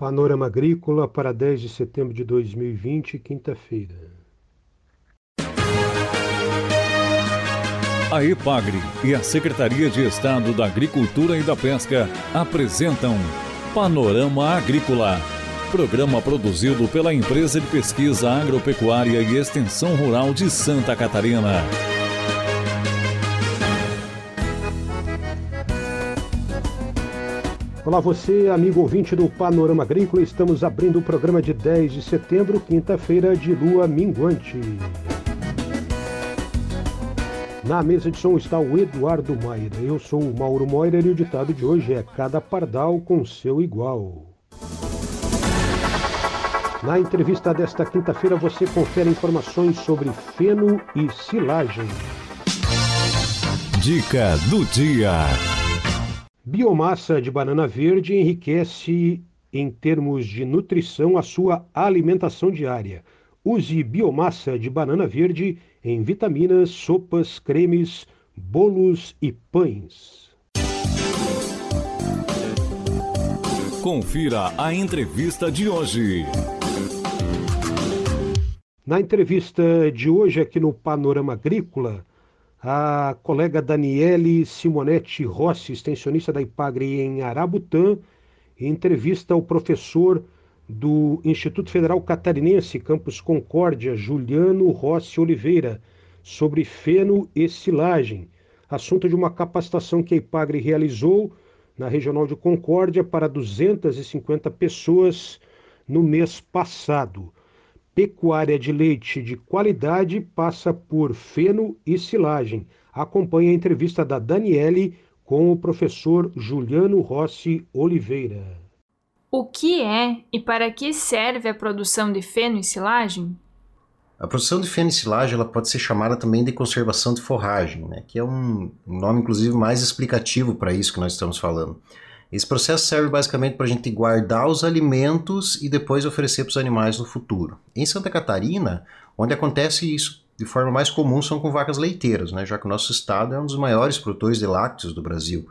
Panorama Agrícola para 10 de setembro de 2020, quinta-feira. A EPAGRE e a Secretaria de Estado da Agricultura e da Pesca apresentam Panorama Agrícola, programa produzido pela Empresa de Pesquisa Agropecuária e Extensão Rural de Santa Catarina. Olá você, amigo ouvinte do Panorama Agrícola, estamos abrindo o programa de 10 de setembro, quinta-feira de lua minguante. Na mesa de som está o Eduardo Maira, eu sou o Mauro Moira e o ditado de hoje é cada pardal com seu igual. Na entrevista desta quinta-feira você confere informações sobre feno e silagem. Dica do dia. Biomassa de banana verde enriquece em termos de nutrição a sua alimentação diária. Use biomassa de banana verde em vitaminas, sopas, cremes, bolos e pães. Confira a entrevista de hoje. Na entrevista de hoje aqui no Panorama Agrícola, a colega Daniele Simonetti Rossi, extensionista da IPAGRE em Arabutã, entrevista o professor do Instituto Federal Catarinense, Campus Concórdia, Juliano Rossi Oliveira, sobre feno e silagem, assunto de uma capacitação que a IPAGRE realizou na Regional de Concórdia para 250 pessoas no mês passado. Pecuária de leite de qualidade passa por feno e silagem. Acompanhe a entrevista da Daniele com o professor Juliano Rossi Oliveira. O que é e para que serve a produção de feno e silagem? A produção de feno e silagem ela pode ser chamada também de conservação de forragem, né? que é um nome inclusive mais explicativo para isso que nós estamos falando. Esse processo serve basicamente para a gente guardar os alimentos e depois oferecer para os animais no futuro. Em Santa Catarina, onde acontece isso de forma mais comum são com vacas leiteiras, né, já que o nosso estado é um dos maiores produtores de lácteos do Brasil.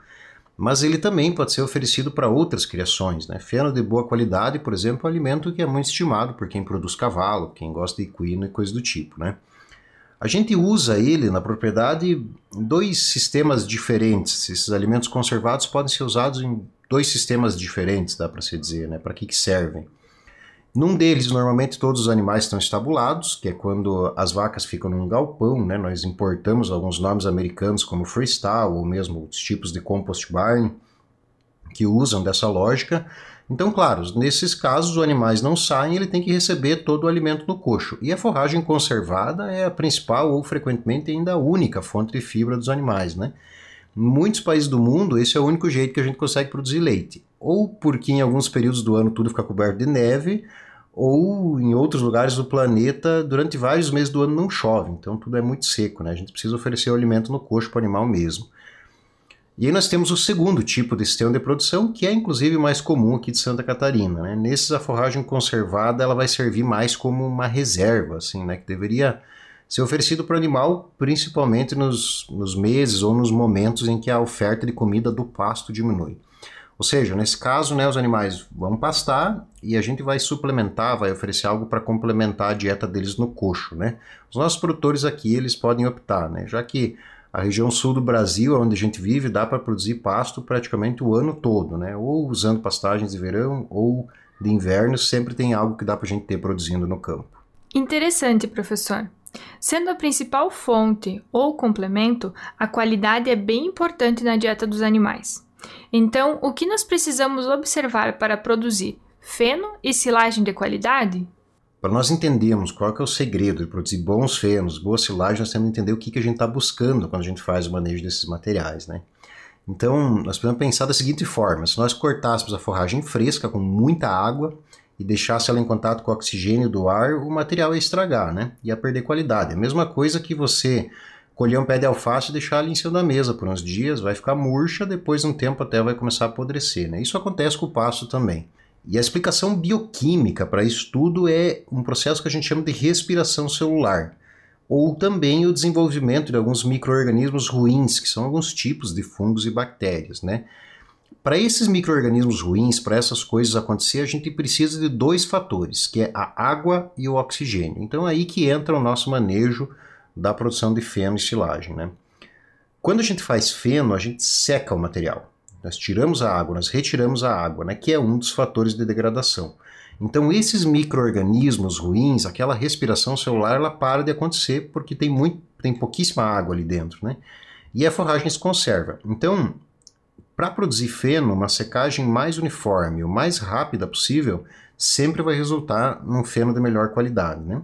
Mas ele também pode ser oferecido para outras criações. Né? Feno de boa qualidade, por exemplo, é um alimento que é muito estimado por quem produz cavalo, quem gosta de equino e coisa do tipo. Né? A gente usa ele na propriedade em dois sistemas diferentes. Esses alimentos conservados podem ser usados em dois sistemas diferentes, dá para se dizer, né? Para que, que servem? Num deles, normalmente todos os animais estão estabulados, que é quando as vacas ficam num galpão, né? Nós importamos alguns nomes americanos como freestyle ou mesmo os tipos de compost barn que usam dessa lógica. Então, claro, nesses casos os animais não saem, ele tem que receber todo o alimento no coxo. E a forragem conservada é a principal ou frequentemente ainda a única fonte de fibra dos animais, né? Em muitos países do mundo, esse é o único jeito que a gente consegue produzir leite. Ou porque em alguns períodos do ano tudo fica coberto de neve, ou em outros lugares do planeta, durante vários meses do ano não chove, então tudo é muito seco, né? A gente precisa oferecer o alimento no coxo para o animal mesmo. E aí nós temos o segundo tipo de sistema de produção, que é inclusive mais comum aqui de Santa Catarina. Né? Nesses, a forragem conservada ela vai servir mais como uma reserva, assim, né? que deveria ser oferecido para o animal, principalmente nos, nos meses ou nos momentos em que a oferta de comida do pasto diminui. Ou seja, nesse caso, né, os animais vão pastar e a gente vai suplementar, vai oferecer algo para complementar a dieta deles no coxo. Né? Os nossos produtores aqui eles podem optar, né? já que a região sul do Brasil, onde a gente vive, dá para produzir pasto praticamente o ano todo, né? Ou usando pastagens de verão ou de inverno, sempre tem algo que dá para a gente ter produzindo no campo. Interessante, professor. Sendo a principal fonte ou complemento, a qualidade é bem importante na dieta dos animais. Então, o que nós precisamos observar para produzir feno e silagem de qualidade? Para nós entendermos qual é o segredo de produzir bons fenos, boas silagens, nós temos que entender o que, que a gente está buscando quando a gente faz o manejo desses materiais, né? Então, nós podemos pensar da seguinte forma: se nós cortássemos a forragem fresca com muita água e deixasse ela em contato com o oxigênio do ar, o material ia estragar, né? Ia perder qualidade. A mesma coisa que você colher um pé de alface e deixar ali em cima da mesa por uns dias, vai ficar murcha, depois de um tempo até vai começar a apodrecer, né? Isso acontece com o pasto também. E a explicação bioquímica para isso tudo é um processo que a gente chama de respiração celular, ou também o desenvolvimento de alguns micro-organismos ruins, que são alguns tipos de fungos e bactérias, né? Para esses micro-organismos ruins, para essas coisas acontecer, a gente precisa de dois fatores, que é a água e o oxigênio. Então é aí que entra o nosso manejo da produção de feno e silagem. Né? Quando a gente faz feno, a gente seca o material. Nós tiramos a água, nós retiramos a água, né, que é um dos fatores de degradação. Então esses micro-organismos ruins, aquela respiração celular, ela para de acontecer porque tem, muito, tem pouquíssima água ali dentro. Né? E a forragem se conserva. Então, para produzir feno, uma secagem mais uniforme, o mais rápida possível, sempre vai resultar num feno de melhor qualidade. Né?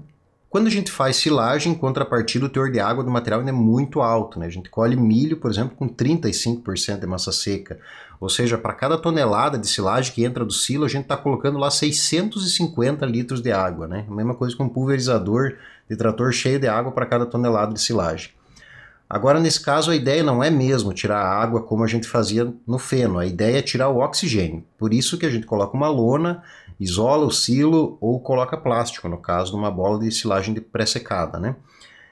Quando a gente faz silagem, em contrapartida, o teor de água do material é muito alto. Né? A gente colhe milho, por exemplo, com 35% de massa seca. Ou seja, para cada tonelada de silagem que entra do silo, a gente está colocando lá 650 litros de água. Né? A mesma coisa que um pulverizador de trator cheio de água para cada tonelada de silagem. Agora, nesse caso, a ideia não é mesmo tirar a água como a gente fazia no feno, a ideia é tirar o oxigênio. Por isso que a gente coloca uma lona isola o silo ou coloca plástico, no caso de uma bola de silagem de pré-secada, né?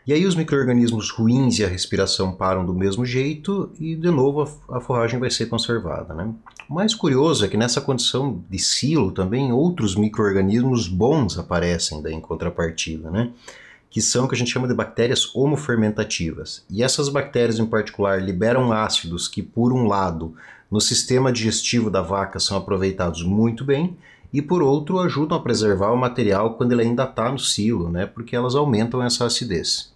E aí os micro-organismos ruins e a respiração param do mesmo jeito e de novo a, forragem vai ser conservada, né? O mais curioso é que nessa condição de silo também outros micro-organismos bons aparecem daí em contrapartida, né? Que são o que a gente chama de bactérias homofermentativas. E essas bactérias em particular liberam ácidos que, por um lado, no sistema digestivo da vaca são aproveitados muito bem e por outro ajudam a preservar o material quando ele ainda está no silo, né? Porque elas aumentam essa acidez.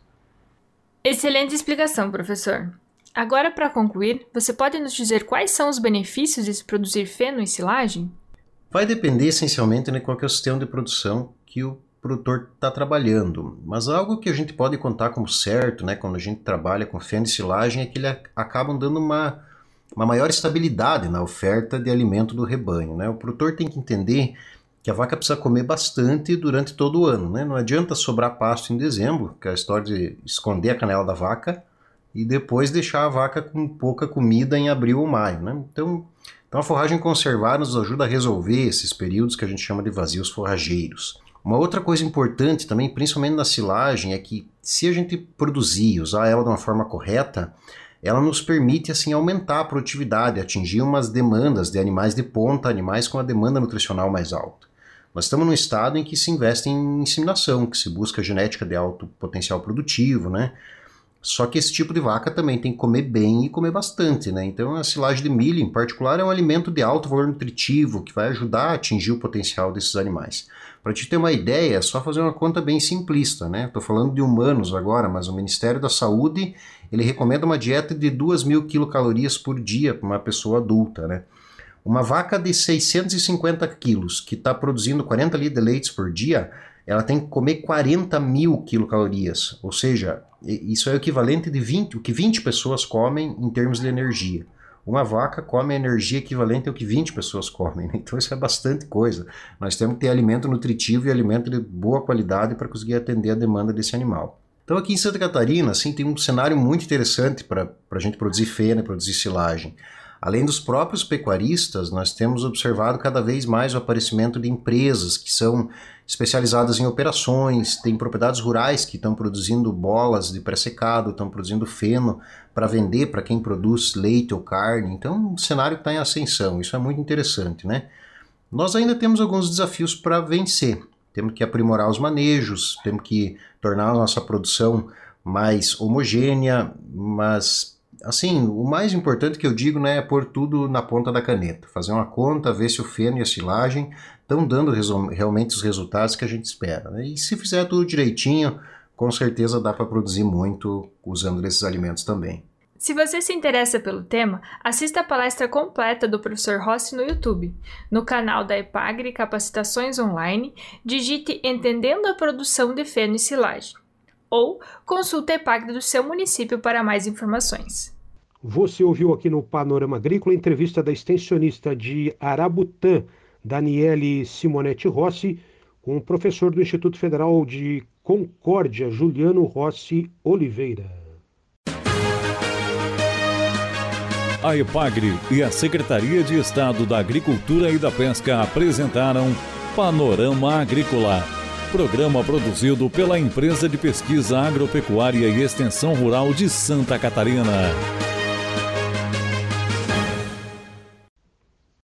Excelente explicação, professor. Agora, para concluir, você pode nos dizer quais são os benefícios de se produzir feno em silagem? Vai depender essencialmente de qual é o sistema de produção que o produtor está trabalhando. Mas algo que a gente pode contar como certo, né, quando a gente trabalha com feno e silagem, é que ele acabam dando uma uma maior estabilidade na oferta de alimento do rebanho. Né? O produtor tem que entender que a vaca precisa comer bastante durante todo o ano. Né? Não adianta sobrar pasto em dezembro, que é a história de esconder a canela da vaca e depois deixar a vaca com pouca comida em abril ou maio. Né? Então, então a forragem conservada nos ajuda a resolver esses períodos que a gente chama de vazios forrageiros. Uma outra coisa importante também, principalmente na silagem, é que se a gente produzir, usar ela de uma forma correta, ela nos permite assim aumentar a produtividade, atingir umas demandas de animais de ponta, animais com a demanda nutricional mais alta. Nós estamos num estado em que se investe em inseminação, que se busca genética de alto potencial produtivo, né? Só que esse tipo de vaca também tem que comer bem e comer bastante, né? Então a silagem de milho, em particular, é um alimento de alto valor nutritivo que vai ajudar a atingir o potencial desses animais. Para te ter uma ideia, é só fazer uma conta bem simplista, né? Estou falando de humanos agora, mas o Ministério da Saúde ele recomenda uma dieta de 2 mil quilocalorias por dia para uma pessoa adulta, né? Uma vaca de 650 quilos que está produzindo 40 litros de leite por dia, ela tem que comer 40 mil quilocalorias, ou seja, isso é o equivalente de 20, o que 20 pessoas comem em termos de energia. Uma vaca come energia equivalente ao que 20 pessoas comem, né? então isso é bastante coisa. Nós temos que ter alimento nutritivo e alimento de boa qualidade para conseguir atender a demanda desse animal. Então aqui em Santa Catarina, assim, tem um cenário muito interessante para a gente produzir feno, produzir silagem. Além dos próprios pecuaristas, nós temos observado cada vez mais o aparecimento de empresas que são especializadas em operações, tem propriedades rurais que estão produzindo bolas de pré-secado, estão produzindo feno para vender para quem produz leite ou carne. Então, um cenário está em ascensão, isso é muito interessante, né? Nós ainda temos alguns desafios para vencer temos que aprimorar os manejos, temos que tornar a nossa produção mais homogênea, mas assim, o mais importante que eu digo né, é pôr tudo na ponta da caneta, fazer uma conta, ver se o feno e a silagem estão dando realmente os resultados que a gente espera. Né? E se fizer tudo direitinho, com certeza dá para produzir muito usando esses alimentos também. Se você se interessa pelo tema, assista a palestra completa do professor Rossi no YouTube. No canal da Epagre Capacitações Online, digite Entendendo a Produção de Feno e Silagem. Ou consulte a Epagre do seu município para mais informações. Você ouviu aqui no Panorama Agrícola a entrevista da extensionista de Arabutã, Daniele Simonetti Rossi, com o professor do Instituto Federal de Concórdia, Juliano Rossi Oliveira. A EPAGRE e a Secretaria de Estado da Agricultura e da Pesca apresentaram Panorama Agrícola, programa produzido pela Empresa de Pesquisa Agropecuária e Extensão Rural de Santa Catarina.